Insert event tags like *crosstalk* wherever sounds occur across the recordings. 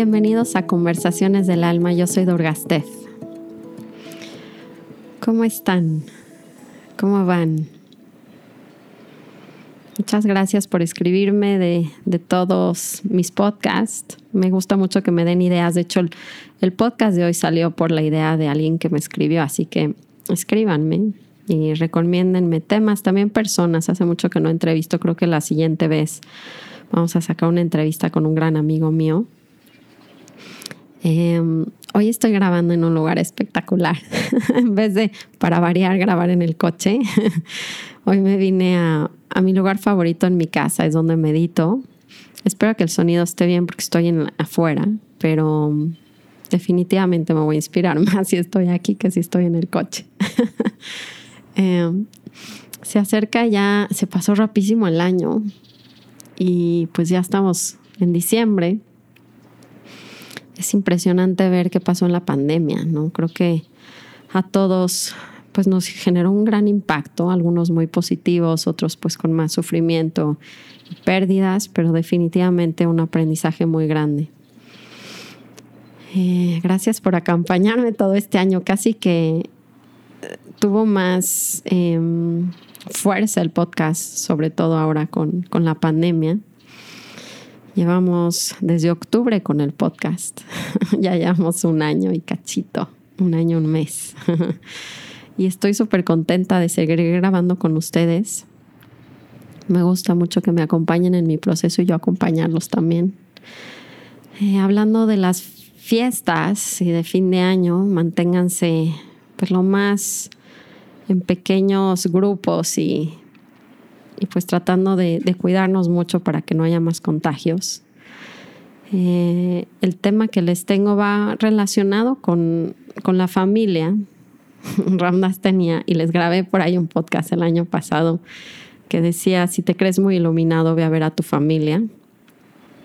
Bienvenidos a Conversaciones del Alma. Yo soy Durgastef. ¿Cómo están? ¿Cómo van? Muchas gracias por escribirme de, todos mis podcasts. Me gusta mucho que me den ideas. De hecho, el, podcast de hoy salió por la idea de alguien que me escribió, así que escríbanme y recomiéndenme temas, también personas. Hace mucho que no entrevisto, creo que la siguiente vez vamos a sacar una entrevista con un gran amigo mío. Em, hoy estoy grabando en un lugar espectacular. *laughs* en vez de, para variar, grabar en el coche, *laughs* hoy me vine a, a mi lugar favorito en mi casa, es donde medito. Espero que el sonido esté bien porque estoy en, afuera, pero definitivamente me voy a inspirar *laughs* más si estoy aquí que si estoy en el coche. Em, se acerca ya, se pasó rapidísimo el año y pues ya estamos en diciembre. Es impresionante ver qué pasó en la pandemia, ¿no? Creo que a todos pues nos generó un gran impacto, algunos muy positivos, otros pues con más sufrimiento y pérdidas, pero definitivamente un aprendizaje muy grande. Eh, gracias por acompañarme todo este año, casi que eh, tuvo más em, fuerza el podcast, sobre todo ahora con, con la pandemia. Llevamos desde octubre con el podcast, *laughs* ya llevamos un año y cachito, un año, un mes. *laughs* y estoy súper contenta de seguir grabando con ustedes. Me gusta mucho que me acompañen en mi proceso y yo acompañarlos también. Eh, hablando de las fiestas y de fin de año, manténganse pues lo más en pequeños grupos y, y pues tratando de, cuidarnos mucho para que no haya más contagios. Eh, el tema que les tengo va relacionado con, con la familia, *laughs* Ramdas tenía, y les grabé por ahí un podcast el año pasado que decía, si te crees muy iluminado, ve a ver a tu familia.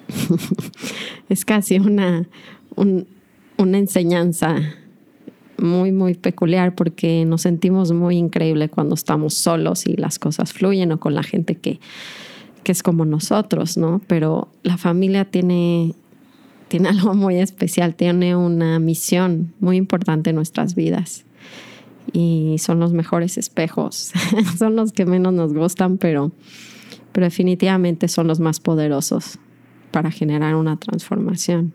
*laughs* es casi una, una enseñanza muy, muy peculiar porque nos sentimos muy increíble cuando estamos solos y las cosas fluyen o con la gente que, que es como nosotros, ¿no? Pero la familia tiene, tiene *laughs* algo muy especial, tiene una misión muy importante en nuestras vidas y son los mejores espejos. *laughs* son los que menos nos gustan, pero, pero definitivamente son los más poderosos para generar una transformación.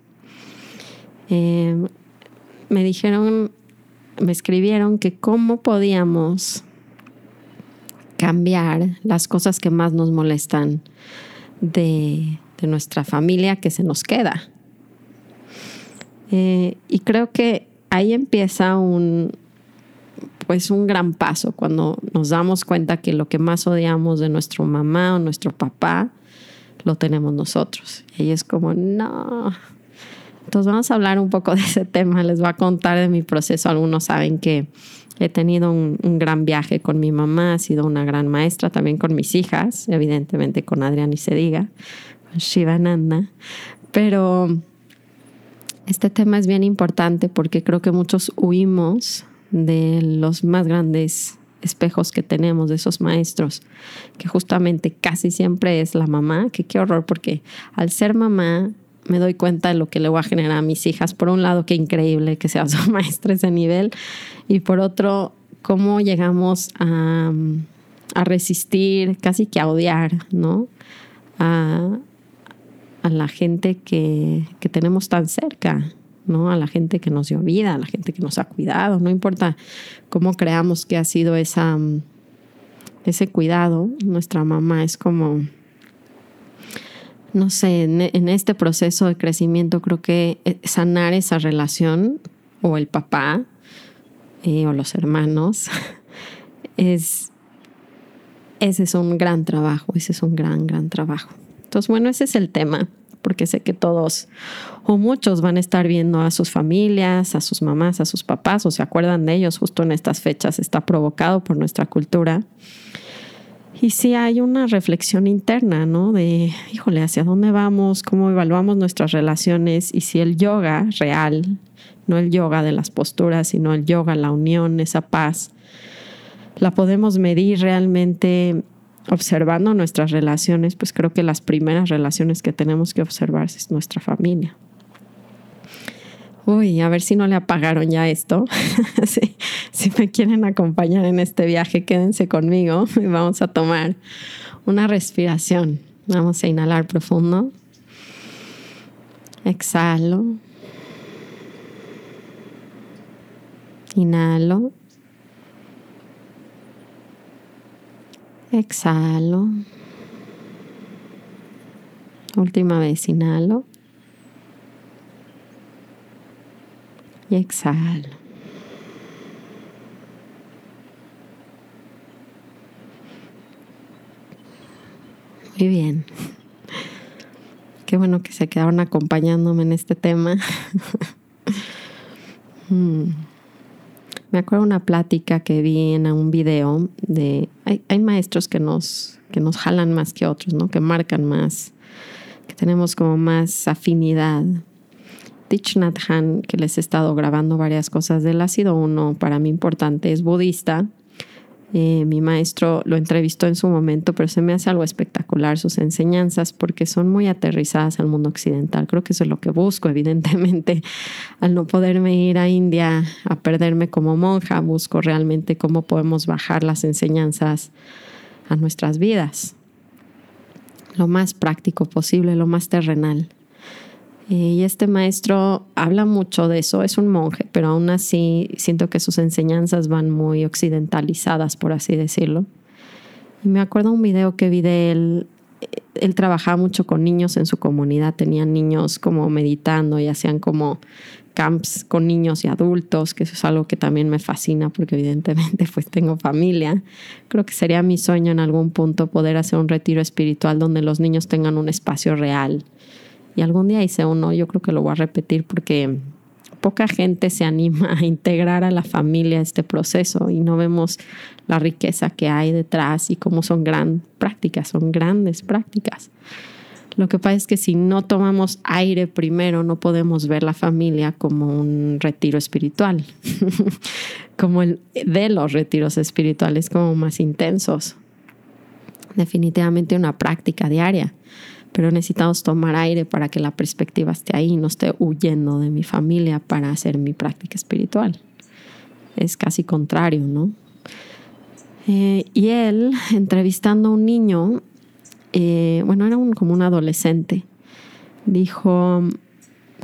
Eh, me dijeron, me escribieron que cómo podíamos cambiar las cosas que más nos molestan de, nuestra familia que se nos queda. Eh, y creo que ahí empieza un, pues un gran paso cuando nos damos cuenta que lo que más odiamos de nuestro mamá o nuestro papá lo tenemos nosotros. Y es como, no. Entonces vamos a hablar un poco de ese tema. Les voy a contar de mi proceso. Algunos saben que he tenido un, gran viaje con mi mamá, ha sido una gran maestra también con mis hijas, evidentemente con Adrián y se diga, con Shivananda. Pero este tema es bien importante porque creo que muchos huimos de los más grandes espejos que tenemos de esos maestros, que justamente casi siempre es la mamá, que qué horror, porque al ser mamá me doy cuenta de lo que le voy a generar a mis hijas. Por un lado, qué increíble que sea su *laughs* maestra ese nivel, y por otro, cómo llegamos a, a resistir, casi que a odiar, ¿no? A, a la gente que, que tenemos tan cerca. ¿no? A la gente que nos dio vida, a la gente que nos ha cuidado, no importa cómo creamos que ha sido esa, ese cuidado, nuestra mamá es como, no sé, en, este proceso de crecimiento creo que eh, sanar esa relación o el papá eh, o los hermanos *laughs* es, ese es un gran trabajo, ese es un gran, gran trabajo. Entonces, bueno, ese es el tema porque sé que todos o muchos van a estar viendo a sus familias, a sus mamás, a sus papás o se acuerdan de ellos justo en estas fechas. Está provocado por nuestra cultura. Y sí hay una reflexión interna, ¿no? De, híjole, ¿hacia dónde vamos? ¿Cómo evaluamos nuestras relaciones? Y si el yoga real, no el yoga de las posturas, sino el yoga, la unión, esa paz, la podemos medir realmente observando nuestras relaciones, pues creo que las primeras relaciones que tenemos que observar es nuestra familia. Uy, a ver si no le apagaron ya esto. *laughs* si, me quieren acompañar en este viaje, quédense conmigo *laughs* vamos a tomar una respiración. Vamos a inhalar profundo. Exhalo. Inhalo. Exhalo. Última vez, inhalo. Y exhalo. Muy bien. Qué bueno que se quedaron acompañándome en este tema. *laughs* Hmm. Me acuerdo una plática que vi en un video de hay, hay, maestros que nos que nos jalan más que otros, ¿no? Que marcan más, que tenemos como más afinidad Thich Nhat Hanh, que les he estado grabando varias cosas de él, ha sido uno para mí importante, es budista. Eh, mi maestro lo entrevistó en su momento, pero se me hace algo espectacular sus enseñanzas porque son muy aterrizadas al mundo occidental. Creo que eso es lo que busco, *laughs* evidentemente. Al no poderme ir a India a perderme como monja, busco realmente cómo podemos bajar las enseñanzas a nuestras vidas. Lo más práctico posible, lo más terrenal. Eh, y este maestro habla mucho de eso, es un monje, pero aún así siento que sus enseñanzas van muy occidentalizadas, por así decirlo. Y me acuerdo un video que vi de él, él trabajaba mucho con niños en su comunidad, tenían niños como meditando y hacían como camps con niños y adultos, que eso es algo que también me fascina porque evidentemente pues tengo familia. Creo que sería mi sueño en algún punto poder hacer un retiro espiritual donde los niños tengan un espacio real y algún día hice uno, yo creo que lo voy a repetir porque poca gente se anima a integrar a la familia este proceso y no vemos la riqueza que hay detrás y cómo son grandes prácticas, son grandes prácticas. Lo que pasa es que si no tomamos aire primero, no podemos ver la familia como un retiro espiritual, *laughs* como el de los retiros espirituales, como más intensos. Definitivamente una práctica diaria pero necesitamos tomar aire para que la perspectiva esté ahí, no esté huyendo de mi familia para hacer mi práctica espiritual. Es casi contrario, ¿no? Eh, y él, *laughs* entrevistando a un niño, eh, bueno, era como un adolescente, dijo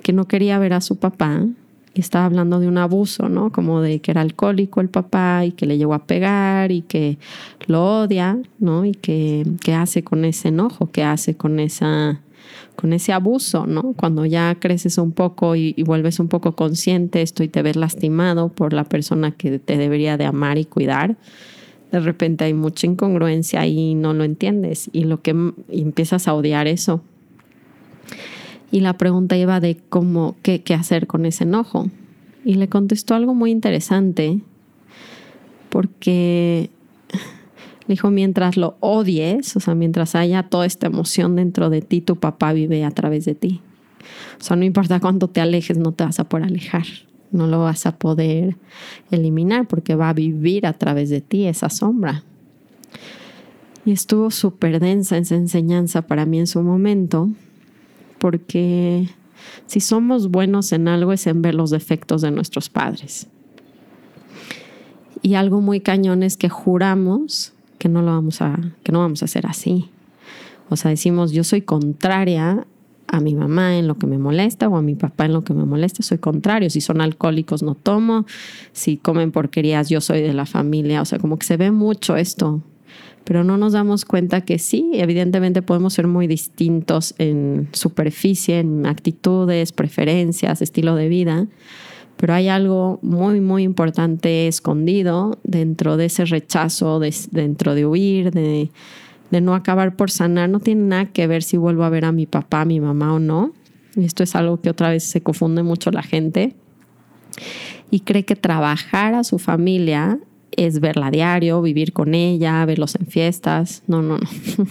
que no quería ver a su papá y estaba hablando de un abuso, ¿no? Como de que era alcohólico el papá y que le llegó a pegar y que lo odia, ¿no? Y que, hace con ese enojo, que hace con esa con ese abuso, ¿no? Cuando ya creces un poco y, y, vuelves un poco consciente esto y te ves lastimado por la persona que te debería de amar y cuidar, de repente hay mucha incongruencia y no lo entiendes y lo que y empiezas a odiar eso y la pregunta iba de cómo, qué, hacer con ese enojo. Y le contestó algo muy interesante, porque le dijo, mientras lo odies, o sea, mientras haya toda esta emoción dentro de ti, tu papá vive a través de ti. O sea, no importa cuánto te alejes, no te vas a poder alejar, no lo vas a poder eliminar porque va a vivir a través de ti esa sombra. Y estuvo súper densa esa enseñanza para mí en su momento, porque si somos buenos en algo es en ver los defectos de nuestros padres. Y algo muy cañón es que juramos que no lo vamos a, que no vamos a hacer así. O sea, decimos, yo soy contraria a mi mamá en lo que me molesta o a mi papá en lo que me molesta, soy contrario. Si son alcohólicos, no tomo. Si comen porquerías, yo soy de la familia. O sea, como que se ve mucho esto pero no nos damos cuenta que sí, evidentemente podemos ser muy distintos en superficie, en actitudes, preferencias, estilo de vida, pero hay algo muy, muy importante escondido dentro de ese rechazo, dentro de huir, de, no acabar por sanar. No tiene nada que ver si vuelvo a ver a mi papá, a mi mamá o no. Esto es algo que otra vez se confunde mucho la gente y cree que trabajar a su familia es verla a diario, vivir con ella, verlos en fiestas. No, no, no. *laughs*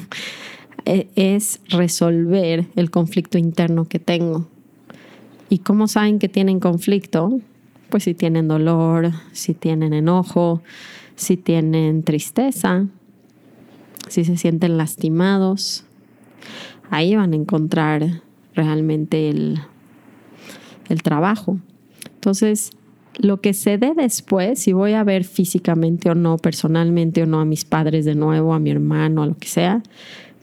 E, es resolver el conflicto interno que tengo. ¿Y cómo saben que tienen conflicto? Pues si tienen dolor, si tienen enojo, si tienen tristeza, si se sienten lastimados. Ahí van a encontrar realmente el, el trabajo. Entonces, lo que se dé después, si voy a ver físicamente o no, personalmente o no a mis padres de nuevo, a mi hermano, a lo que sea,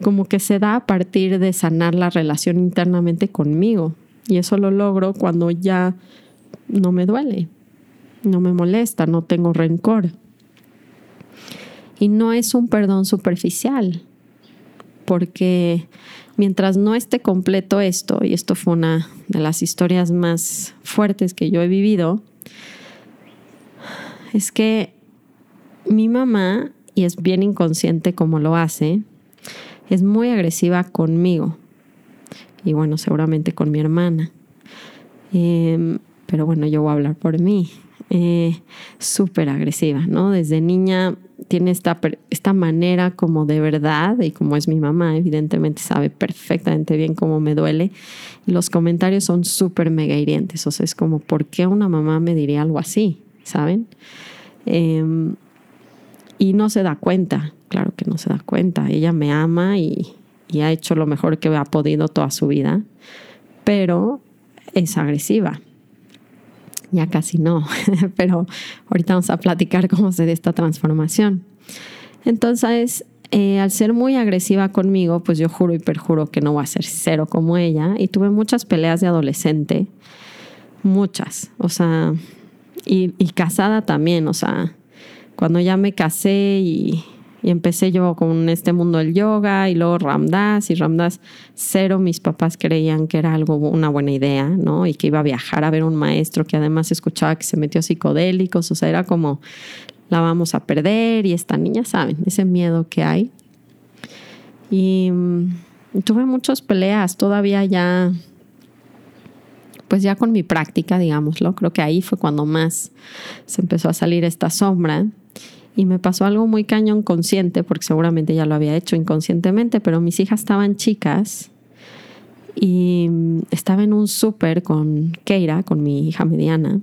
como que se da a partir de sanar la relación internamente conmigo. Y eso lo logro cuando ya no me duele, no me molesta, no tengo rencor. Y no es un perdón superficial, porque mientras no esté completo esto, y esto fue una de las historias más fuertes que yo he vivido, es que mi mamá, y es bien inconsciente como lo hace, es muy agresiva conmigo. Y bueno, seguramente con mi hermana. Em, pero bueno, yo voy a hablar por mí. Eh, súper agresiva, ¿no? Desde niña tiene esta, esta manera como de verdad, y como es mi mamá, evidentemente sabe perfectamente bien cómo me duele. Los comentarios son súper mega hirientes. O sea, es como, ¿por qué una mamá me diría algo así? ¿Saben? Em, y no se da cuenta, claro que no se da cuenta. Ella me ama y, y ha hecho lo mejor que ha podido toda su vida, pero es agresiva ya casi no, *laughs* pero ahorita vamos a platicar cómo se da esta transformación. Entonces, eh, al ser muy agresiva conmigo, pues yo juro y perjuro que no voy a ser cero como ella. Y tuve muchas peleas de adolescente, muchas, o sea, y, y casada también, o sea, cuando ya me casé y y empecé yo con este mundo del yoga y luego Ramdas y Ramdas cero. Mis papás creían que era algo, una buena idea, ¿no? Y que iba a viajar a ver un maestro que además escuchaba que se metió psicodélicos. O sea, era como, la vamos a perder y esta niña, ¿saben? Ese miedo que hay. Y mm, tuve muchas peleas todavía ya, pues ya con mi práctica, digámoslo. Creo que ahí fue cuando más se empezó a salir esta sombra y me pasó algo muy cañón consciente, porque seguramente ya lo había hecho inconscientemente, pero mis hijas estaban chicas y estaba en un súper con Keira, con mi hija mediana.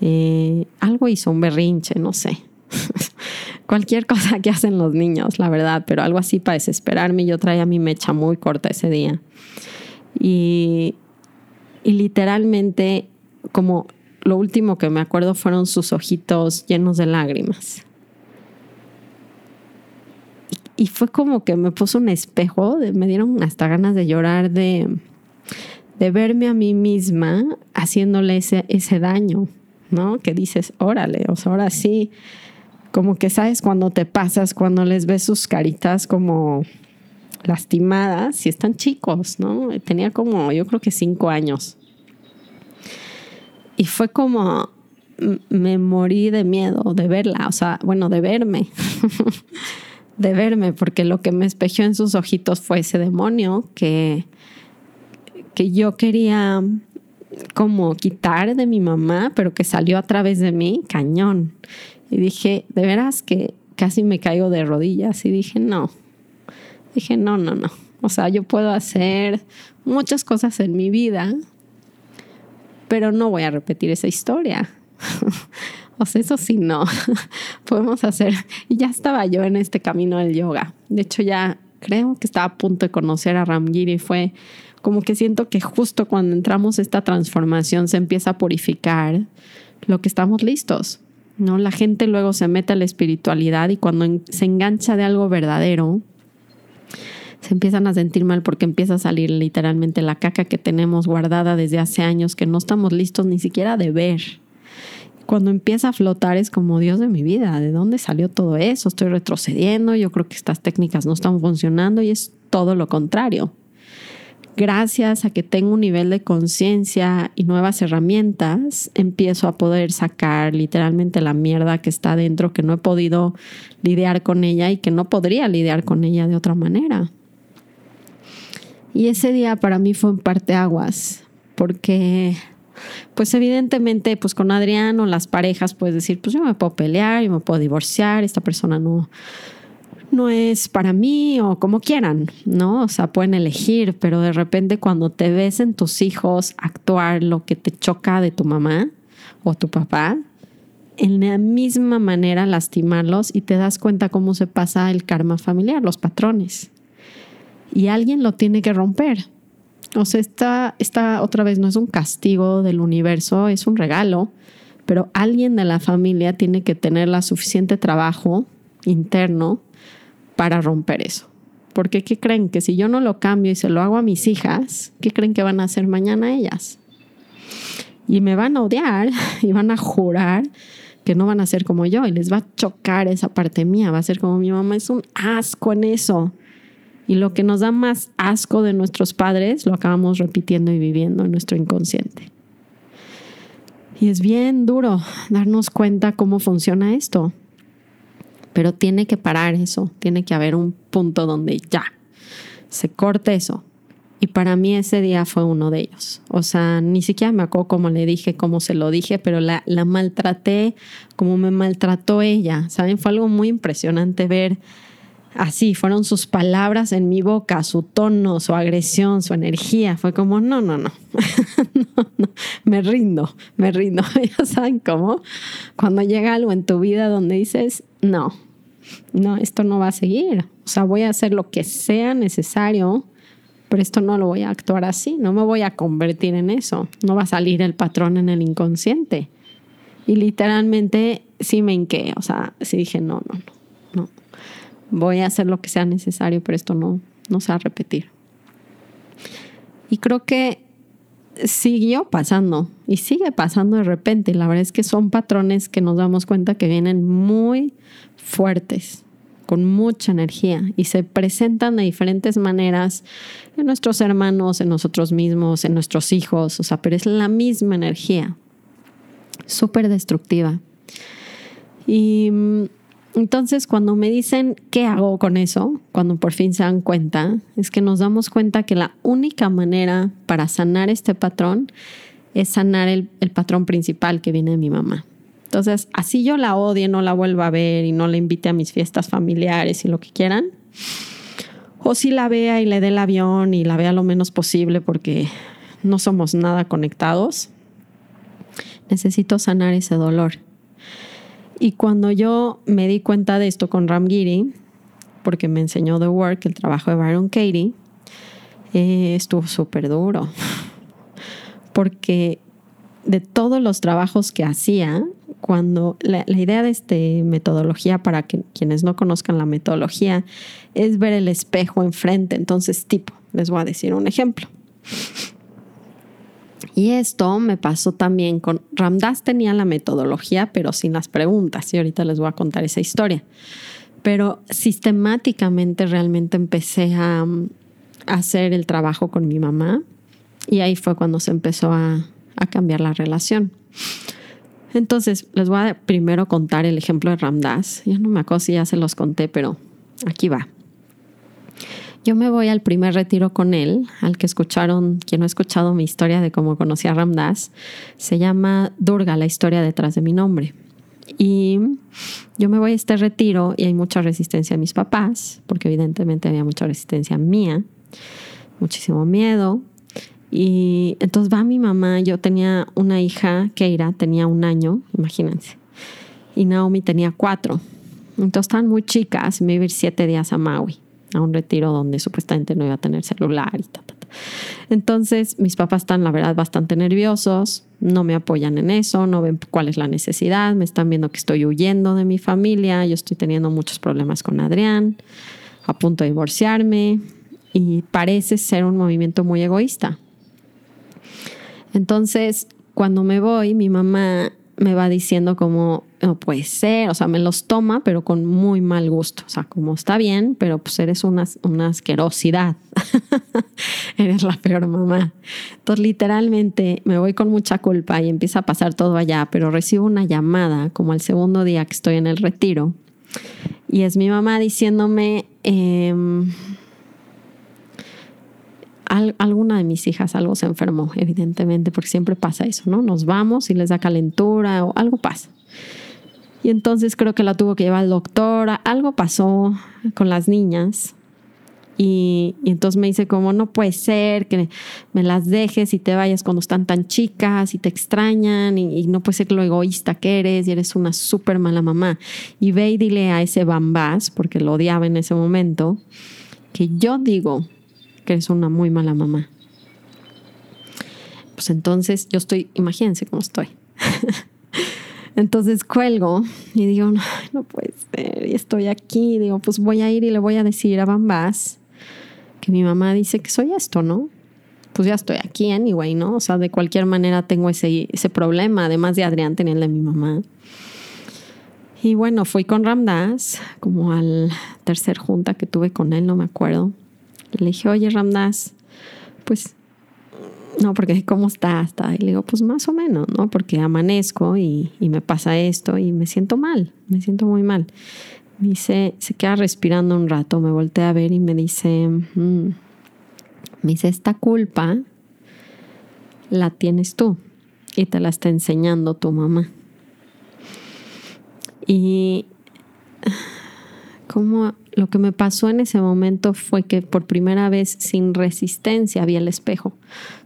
Eh, algo hizo un berrinche, no sé. *laughs* Cualquier cosa que hacen los niños, la verdad, pero algo así para desesperarme. Yo traía mi mecha muy corta ese día. Y, y literalmente, como lo último que me acuerdo fueron sus ojitos llenos de lágrimas. Y, fue como que me puso un espejo, me dieron hasta ganas de llorar, de, de verme a mí misma haciéndole ese, ese daño, ¿no? Que dices, órale, o sea, ahora sí, como que sabes cuando te pasas, cuando les ves sus caritas como lastimadas, si están chicos, ¿no? Tenía como, yo creo que cinco años. Y fue como, me morí de miedo de verla, o sea, bueno, de verme, *laughs* de verme, porque lo que me espejó en sus ojitos fue ese demonio que, que yo quería como quitar de mi mamá, pero que salió a través de mí, cañón. Y dije, de veras que casi me caigo de rodillas y dije, no, dije, no, no, no. O sea, yo puedo hacer muchas cosas en mi vida pero no voy a repetir esa historia. *laughs* o sea, eso sí, no. *laughs* Podemos hacer. Y ya estaba yo en este camino del yoga. De hecho, ya creo que estaba a punto de conocer a Ramgiri. Fue como que siento que justo cuando entramos esta transformación se empieza a purificar lo que estamos listos. ¿no? La gente luego se mete a la espiritualidad y cuando se engancha de algo verdadero, se empiezan a sentir mal porque empieza a salir literalmente la caca que tenemos guardada desde hace años que no estamos listos ni siquiera de ver. Cuando empieza a flotar es como Dios de mi vida, ¿de dónde salió todo eso? Estoy retrocediendo, yo creo que estas técnicas no están funcionando y es todo lo contrario. Gracias a que tengo un nivel de conciencia y nuevas herramientas, empiezo a poder sacar literalmente la mierda que está dentro, que no he podido lidiar con ella y que no podría lidiar con ella de otra manera. Y ese día para mí fue un parteaguas, porque pues evidentemente pues con Adrián o las parejas puedes decir, pues yo me puedo pelear, yo me puedo divorciar, esta persona no no es para mí o como quieran, ¿no? O sea, pueden elegir, pero de repente cuando te ves en tus hijos actuar lo que te choca de tu mamá o tu papá, en la misma manera lastimarlos y te das cuenta cómo se pasa el karma familiar, los patrones y alguien lo tiene que romper. O sea, esta, esta otra vez no es un castigo del universo, es un regalo, pero alguien de la familia tiene que tener la suficiente trabajo interno para romper eso. Porque ¿qué creen? Que si yo no lo cambio y se lo hago a mis hijas, ¿qué creen que van a hacer mañana ellas? Y me van a odiar *laughs* y van a jurar que no van a ser como yo y les va a chocar esa parte mía, va a ser como mi mamá, es un asco en eso. Y lo que nos da más asco de nuestros padres lo acabamos repitiendo y viviendo en nuestro inconsciente. Y es bien duro darnos cuenta cómo funciona esto. Pero tiene que parar eso, tiene que haber un punto donde ya se corte eso. Y para mí ese día fue uno de ellos. O sea, ni siquiera me acuerdo cómo le dije, cómo se lo dije, pero la, la maltraté como me maltrató ella. ¿Saben? Fue algo muy impresionante ver así, fueron sus palabras en mi boca, su tono, su agresión, su energía. Fue como, no, no, no, *laughs* no, no, me rindo, me rindo. *laughs* Ya saben cómo, cuando llega algo en tu vida donde dices, no, no, esto no va a seguir. O sea, voy a hacer lo que sea necesario, pero esto no lo voy a actuar así, no me voy a convertir en eso, no va a salir el patrón en el inconsciente. Y literalmente sí me enqué, o sea, sí dije, no, no, no voy a hacer lo que sea necesario, pero esto no, no se va a repetir. Y creo que siguió pasando y sigue pasando de repente. La verdad es que son patrones que nos damos cuenta que vienen muy fuertes, con mucha energía y se presentan de diferentes maneras en nuestros hermanos, en nosotros mismos, en nuestros hijos, o sea, pero es la misma energía, súper destructiva. Y entonces, cuando me dicen qué hago con eso, cuando por fin se dan cuenta, es que nos damos cuenta que la única manera para sanar este patrón es sanar el, patrón principal que viene de mi mamá. Entonces, así yo la odie, no la vuelva a ver y no la invite a mis fiestas familiares y lo que quieran. O si la vea y le dé el avión y la vea lo menos posible porque no somos nada conectados. Necesito sanar ese dolor. Y cuando yo me di cuenta de esto con Ram Giri, porque me enseñó The Work, el trabajo de Byron Katie, eh, estuvo súper duro. Porque de todos los trabajos que hacía, cuando la, idea de esta metodología, para que quienes no conozcan la metodología, es ver el espejo enfrente. Entonces, tipo, les voy a decir un ejemplo. Y esto me pasó también con Ramdas tenía la metodología, pero sin las preguntas. Y ahorita les voy a contar esa historia. Pero sistemáticamente realmente empecé a, hacer el trabajo con mi mamá. Y ahí fue cuando se empezó a, a cambiar la relación. Entonces, les voy a primero contar el ejemplo de Ramdas. Ya no me acuerdo si ya se los conté, pero aquí va. Yo me voy al primer retiro con él, al que escucharon, quien no ha escuchado mi historia de cómo conocí a Ramdas, se llama Durga, la historia detrás de mi nombre. Y yo me voy a este retiro y hay mucha resistencia a mis papás, porque evidentemente había mucha resistencia mía, muchísimo miedo. Y entonces va mi mamá, yo tenía una hija, Keira, tenía un año, imagínense, y Naomi tenía cuatro. Entonces estaban muy chicas me iba a siete días a Maui a un retiro donde supuestamente no iba a tener celular y ta, ta. Entonces, mis papás están, la verdad, bastante nerviosos, no me apoyan en eso, no ven cuál es la necesidad, me están viendo que estoy huyendo de mi familia, yo estoy teniendo muchos problemas con Adrián, a punto de divorciarme y parece ser un movimiento muy egoísta. Entonces, cuando me voy, mi mamá me va diciendo como, no puede ser, o sea, me los toma, pero con muy mal gusto, o sea, como está bien, pero pues eres una, una asquerosidad, *laughs* eres la peor mamá. Entonces, literalmente me voy con mucha culpa y empieza a pasar todo allá, pero recibo una llamada como el segundo día que estoy en el retiro y es mi mamá diciéndome... Eh, alguna de mis hijas algo se enfermó, evidentemente, porque siempre pasa eso, ¿no? Nos vamos y les da calentura o algo pasa. Y entonces creo que la tuvo que llevar al doctor, algo pasó con las niñas. Y, entonces me dice como no puede ser que me las dejes y te vayas cuando están tan chicas y te extrañan y, y no puede ser lo egoísta que eres y eres una súper mala mamá. Y ve y dile a ese bambás, porque lo odiaba en ese momento, que yo digo que es una muy mala mamá. Pues entonces yo estoy, imagínense cómo estoy. *laughs* entonces cuelgo y digo, no, no puede ser, y estoy aquí, digo, pues voy a ir y le voy a decir a Bambas que mi mamá dice que soy esto, ¿no? Pues ya estoy aquí anyway, ¿no? O sea, de cualquier manera tengo ese, ese problema, además de Adrián tenía el mi mamá. Y bueno, fui con Ramdas, como al tercer junta que tuve con él, no me acuerdo. Le dije, oye Ramdas, pues, no, porque ¿cómo estás? Y le digo, pues más o menos, ¿no? Porque amanezco y, me pasa esto y me siento mal, me siento muy mal. Me dice, se queda respirando un rato, me volteé a ver y me dice, mm", me dice, esta culpa la tienes tú y te la está enseñando tu mamá. Y lo que me pasó en ese momento fue que por primera vez sin resistencia vi el espejo.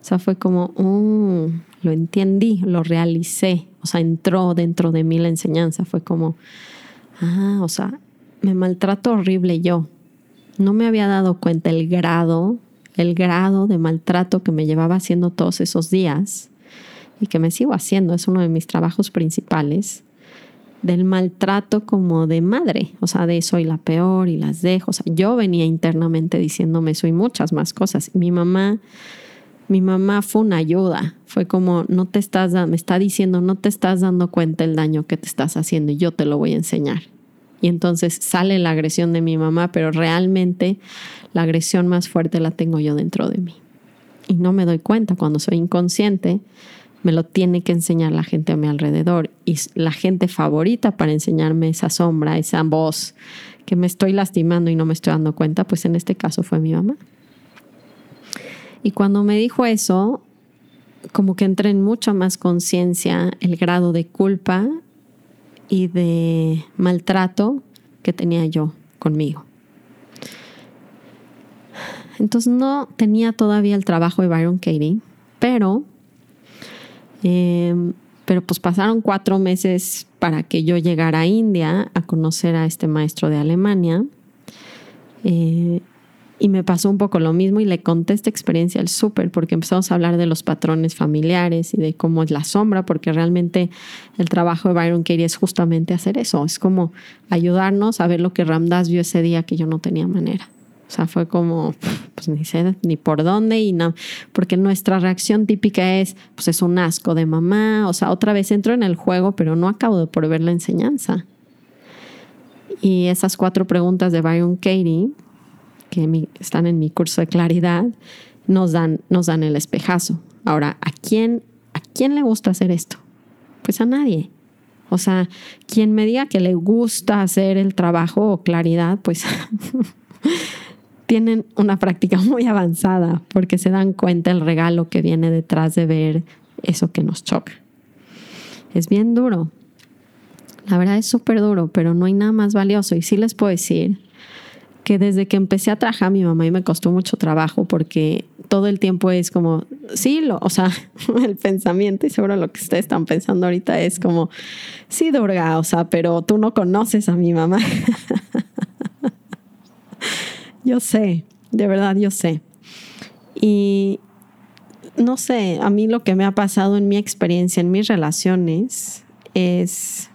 O sea, fue como, uh, lo entendí, lo realicé. O sea, entró dentro de mí la enseñanza. Fue como, ah, o sea, me maltrato horrible yo. No me había dado cuenta el grado, el grado de maltrato que me llevaba haciendo todos esos días y que me sigo haciendo. Es uno de mis trabajos principales del maltrato como de madre, o sea, de soy la peor y las dejo. O sea, yo venía internamente diciéndome soy muchas más cosas. mi mamá, mi mamá fue una ayuda. Fue como, no te estás, me está diciendo, no te estás dando cuenta el daño que te estás haciendo y yo te lo voy a enseñar. Y entonces sale la agresión de mi mamá, pero realmente la agresión más fuerte la tengo yo dentro de mí. Y no me doy cuenta cuando soy inconsciente me lo tiene que enseñar la gente a mi alrededor. Y la gente favorita para enseñarme esa sombra, esa voz que me estoy lastimando y no me estoy dando cuenta, pues en este caso fue mi mamá. Y cuando me dijo eso, como que entré en mucha más conciencia el grado de culpa y de maltrato que tenía yo conmigo. Entonces no tenía todavía el trabajo de Byron Katie, pero Em, pero pues pasaron cuatro meses para que yo llegara a India a conocer a este maestro de Alemania. Eh, y me pasó un poco lo mismo y le conté esta experiencia al súper porque empezamos a hablar de los patrones familiares y de cómo es la sombra, porque realmente el trabajo de Byron Katie es justamente hacer eso, es como ayudarnos a ver lo que Ramdas vio ese día que yo no tenía manera. O sea, fue como, pues ni sé ni por dónde y no, porque nuestra reacción típica es, pues es un asco de mamá, o sea, otra vez entro en el juego, pero no acabo por ver la enseñanza. Y esas cuatro preguntas de Byron Katie, que están en mi curso de claridad, nos dan, nos dan el espejazo. Ahora, ¿a quién, ¿a quién le gusta hacer esto? Pues a nadie. O sea, quien me diga que le gusta hacer el trabajo o claridad, pues *laughs* tienen una práctica *laughs* muy avanzada porque se dan cuenta el regalo que viene detrás de ver eso que nos choca. Es bien duro. La verdad es súper duro, pero no hay nada más valioso. Y sí les puedo decir que desde que empecé a trabajar mi mamá y me costó mucho trabajo porque todo el tiempo es como, sí, lo, o sea, *laughs* el pensamiento y seguro lo que ustedes están pensando ahorita es como, sí, Durga, o sea, pero tú no conoces a mi mamá. *laughs* Yo sé, de verdad yo sé. Y no sé, a mí lo que me ha pasado en mi experiencia, en mis relaciones, es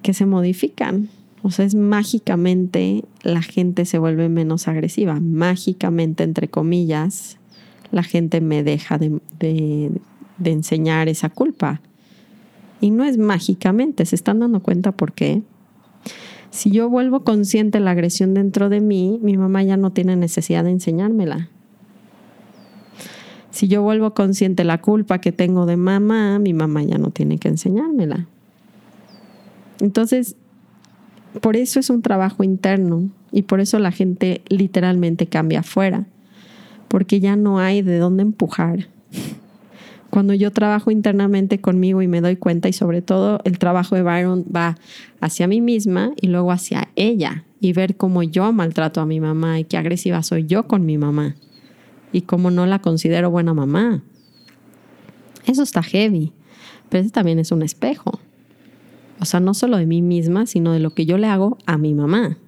que se modifican. O sea, es mágicamente la gente se vuelve menos agresiva. Mágicamente, entre comillas, la gente me deja de, enseñar esa culpa. Y no es mágicamente, se están dando cuenta por qué. Si yo vuelvo consciente la agresión dentro de mí, mi mamá ya no tiene necesidad de enseñármela. Si yo vuelvo consciente la culpa que tengo de mamá, mi mamá ya no tiene que enseñármela. Entonces, por eso es un trabajo interno y por eso la gente literalmente cambia afuera, porque ya no hay de dónde empujar cuando yo trabajo internamente conmigo y me doy cuenta y sobre todo el trabajo de Byron va hacia mí misma y luego hacia ella y ver cómo yo maltrato a mi mamá y qué agresiva soy yo con mi mamá y cómo no la considero buena mamá. Eso está heavy, pero ese también es un espejo. O sea, no solo de mí misma, sino de lo que yo le hago a mi mamá.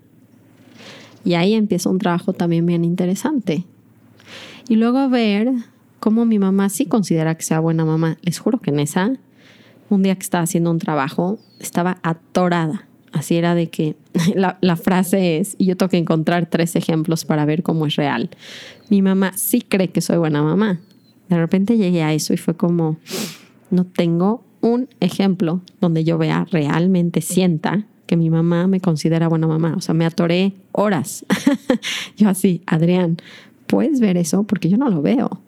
Y ahí empieza un trabajo también bien interesante. Y luego ver cómo mi mamá sí considera que sea buena mamá. Les juro que en esa, un día que estaba haciendo un trabajo, estaba atorada. Así era de que *laughs* la, la, frase es, y yo tengo que encontrar tres ejemplos para ver cómo es real. Mi mamá sí cree que soy buena mamá. De repente llegué a eso y fue como, no tengo un ejemplo donde yo vea realmente, sienta que mi mamá me considera buena mamá. O sea, me atoré horas. *laughs* yo así, Adrián, ¿puedes ver eso? Porque yo no lo veo.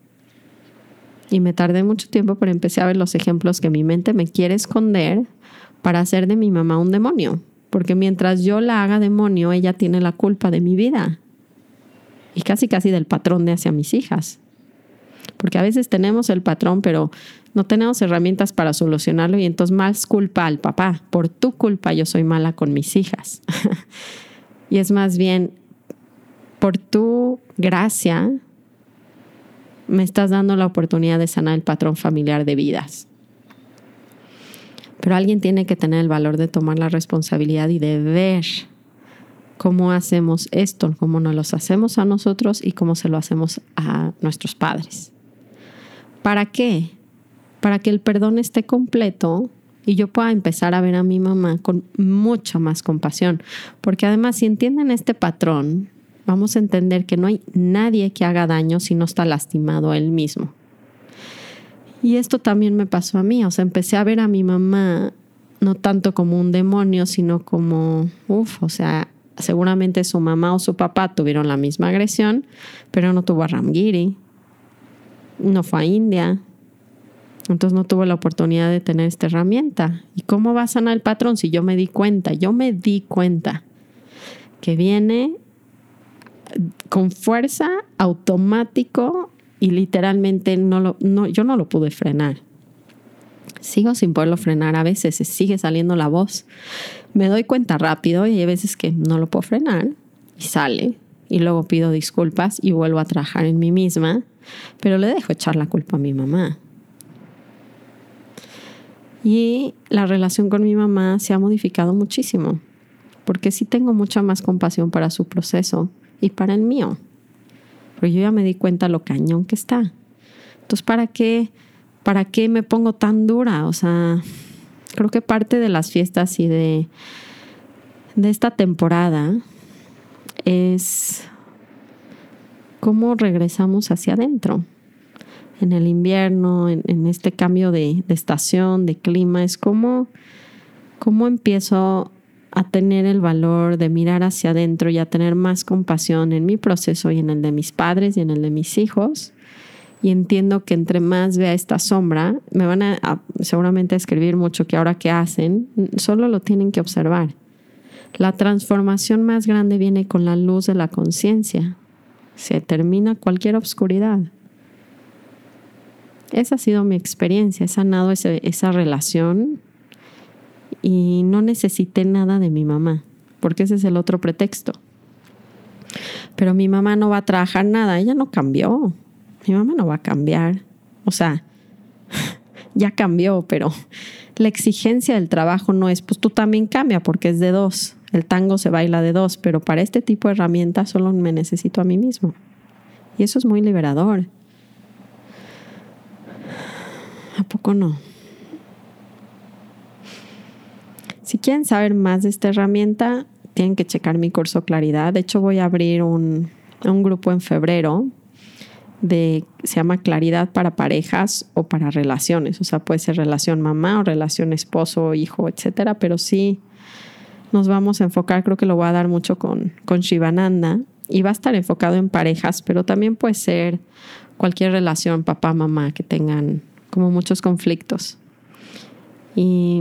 Y me tardé mucho tiempo, pero empecé a ver los ejemplos que mi mente me quiere esconder para hacer de mi mamá un demonio. Porque mientras yo la haga demonio, ella tiene la culpa de mi vida. Y casi casi del patrón de hacia mis hijas. Porque a veces tenemos el patrón, pero no tenemos herramientas para solucionarlo y entonces más culpa al papá. Por tu culpa yo soy mala con mis hijas. *laughs* y es más bien, por tu gracia, me estás dando la oportunidad de sanar el patrón familiar de vidas. Pero alguien tiene que tener el valor de tomar la responsabilidad y de ver cómo hacemos esto, cómo nos lo hacemos a nosotros y cómo se lo hacemos a nuestros padres. ¿Para qué? Para que el perdón esté completo y yo pueda empezar a ver a mi mamá con mucha más compasión. Porque además, si entienden este patrón, vamos a entender que no hay nadie que haga daño si no está lastimado él mismo. Y esto también me pasó a mí, o sea, empecé a ver a mi mamá no tanto como un demonio, sino como, uff, o sea, seguramente su mamá o su papá tuvieron la misma agresión, pero no tuvo a Ramgiri, no fue a India, entonces no tuvo la oportunidad de tener esta herramienta. ¿Y cómo va a sanar el patrón si yo me di cuenta? Yo me di cuenta que viene con fuerza, automático y literalmente no lo, no, yo no lo pude frenar. Sigo sin poderlo frenar, a veces se sigue saliendo la voz. Me doy cuenta rápido y hay veces que no lo puedo frenar y sale. Y luego pido disculpas y vuelvo a trabajar en mí misma, pero le dejo echar la culpa a mi mamá. Y la relación con mi mamá se ha modificado muchísimo, porque sí tengo mucha más compasión para su proceso y para el mío pero yo ya me di cuenta lo cañón que está. Entonces, ¿para qué, para qué me pongo tan dura? O sea, creo que parte de las fiestas y de, de esta temporada es cómo regresamos hacia adentro. En el invierno, en, este cambio de, estación, de clima, es como, cómo empiezo a tener el valor de mirar hacia adentro y a tener más compasión en mi proceso y en el de mis padres y en el de mis hijos. Y entiendo que entre más vea esta sombra, me van a, seguramente a escribir mucho que ahora que hacen, solo lo tienen que observar. La transformación más grande viene con la luz de la conciencia. Se termina cualquier obscuridad. Esa ha sido mi experiencia. He sanado esa relación y no necesité nada de mi mamá, porque ese es el otro pretexto. Pero mi mamá no va a trabajar nada, ella no cambió. Mi mamá no va a cambiar. O sea, *laughs* ya cambió, pero la exigencia del trabajo no es, pues tú también cambia porque es de dos. El tango se baila de dos, pero para este tipo de herramientas solo me necesito a mí mismo. Y eso es muy liberador. ¿A poco no? Si quieren saber más de esta herramienta, tienen que checar mi curso Claridad. De hecho, voy a abrir un, grupo en febrero de, se llama Claridad para parejas o para relaciones. O sea, puede ser relación mamá o relación esposo, hijo, etcétera. Pero sí nos vamos a enfocar, creo que lo voy a dar mucho con, con Shivananda. Y va a estar enfocado en parejas, pero también puede ser cualquier relación, papá, mamá, que tengan como muchos conflictos. Y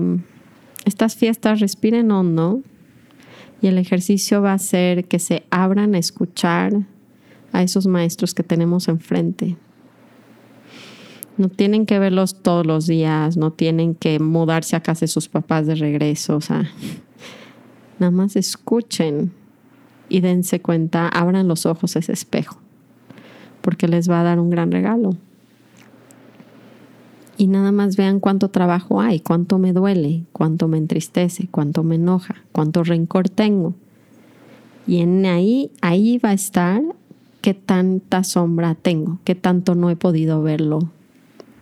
estas fiestas respiren hondo y el ejercicio va a ser que se abran a escuchar a esos maestros que tenemos enfrente. No tienen que verlos todos los días, no tienen que mudarse a casa de sus papás de regreso, o sea, nada más escuchen y dense cuenta, abran los ojos a ese espejo, porque les va a dar un gran regalo y nada más vean cuánto trabajo hay, cuánto me duele, cuánto me entristece, cuánto me enoja, cuánto rencor tengo. Y en ahí, ahí va a estar qué tanta sombra tengo, qué tanto no he podido verlo,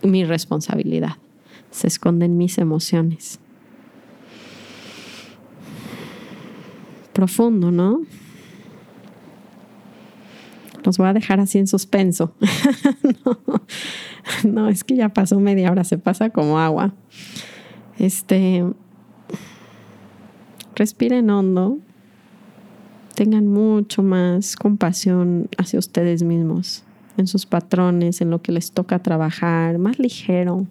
mi responsabilidad. Se esconden mis emociones. Profundo, ¿no? Los voy a dejar así en suspenso. *laughs* no, no, es que ya pasó media hora, se pasa como agua. Este, respiren hondo, tengan mucho más compasión hacia ustedes mismos, en sus patrones, en lo que les toca trabajar, más ligero,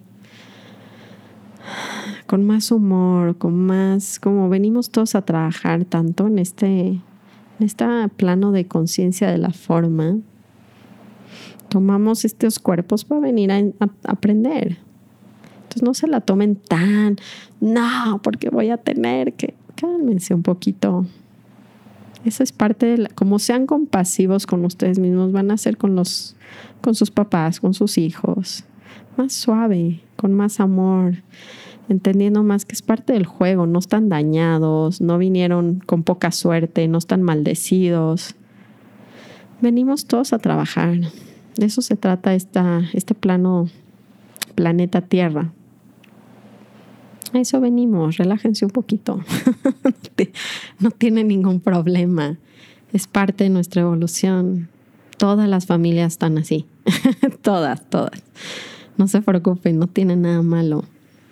con más humor, con más, como venimos todos a trabajar tanto en este, en este plano de conciencia de la forma, tomamos estos cuerpos para venir a, aprender. Entonces no se la tomen tan, no, porque voy a tener que, cálmense un poquito. Eso es parte de la, como sean compasivos con ustedes mismos, van a ser con los, con sus papás, con sus hijos, más suave, con más amor, entendiendo más que es parte del juego, no están dañados, no vinieron con poca suerte, no están maldecidos. Venimos todos a trabajar. De eso se trata esta, este plano, planeta Tierra. A eso venimos, relájense un poquito. *laughs* no tiene ningún problema. Es parte de nuestra evolución. Todas las familias están así. *laughs* todas, todas. No se preocupen, no tiene nada malo.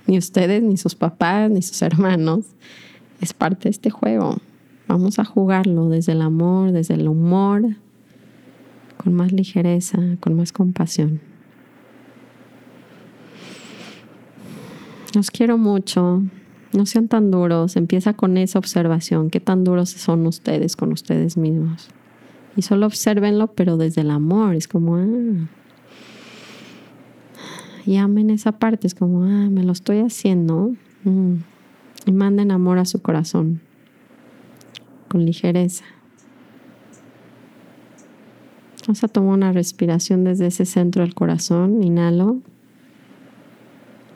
Ni ustedes, ni sus papás, ni sus hermanos. Es parte de este juego. Vamos a jugarlo desde el amor, desde el humor, con más ligereza, con más compasión. Los quiero mucho. No sean tan duros. Empieza con esa observación. ¿Qué tan duros son ustedes con ustedes mismos? Y solo observenlo, pero desde el amor. Es como, ah. Y amen esa parte. Es como, ah, me lo estoy haciendo. Mm. Y manden amor a su corazón. Con ligereza. Vamos a tomar una respiración desde ese centro del corazón. Inhalo.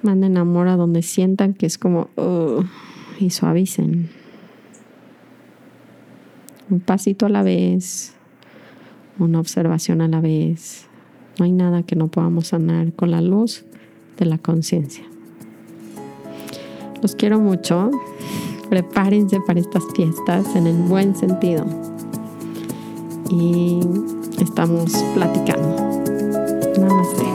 Manden amor a donde sientan que es como... y suavicen. Un pasito a la vez. Una observación a la vez. No hay nada que no podamos sanar con la luz de la conciencia. Los quiero mucho. Prepárense para estas fiestas en el buen sentido. Y estamos platicando. Namaste.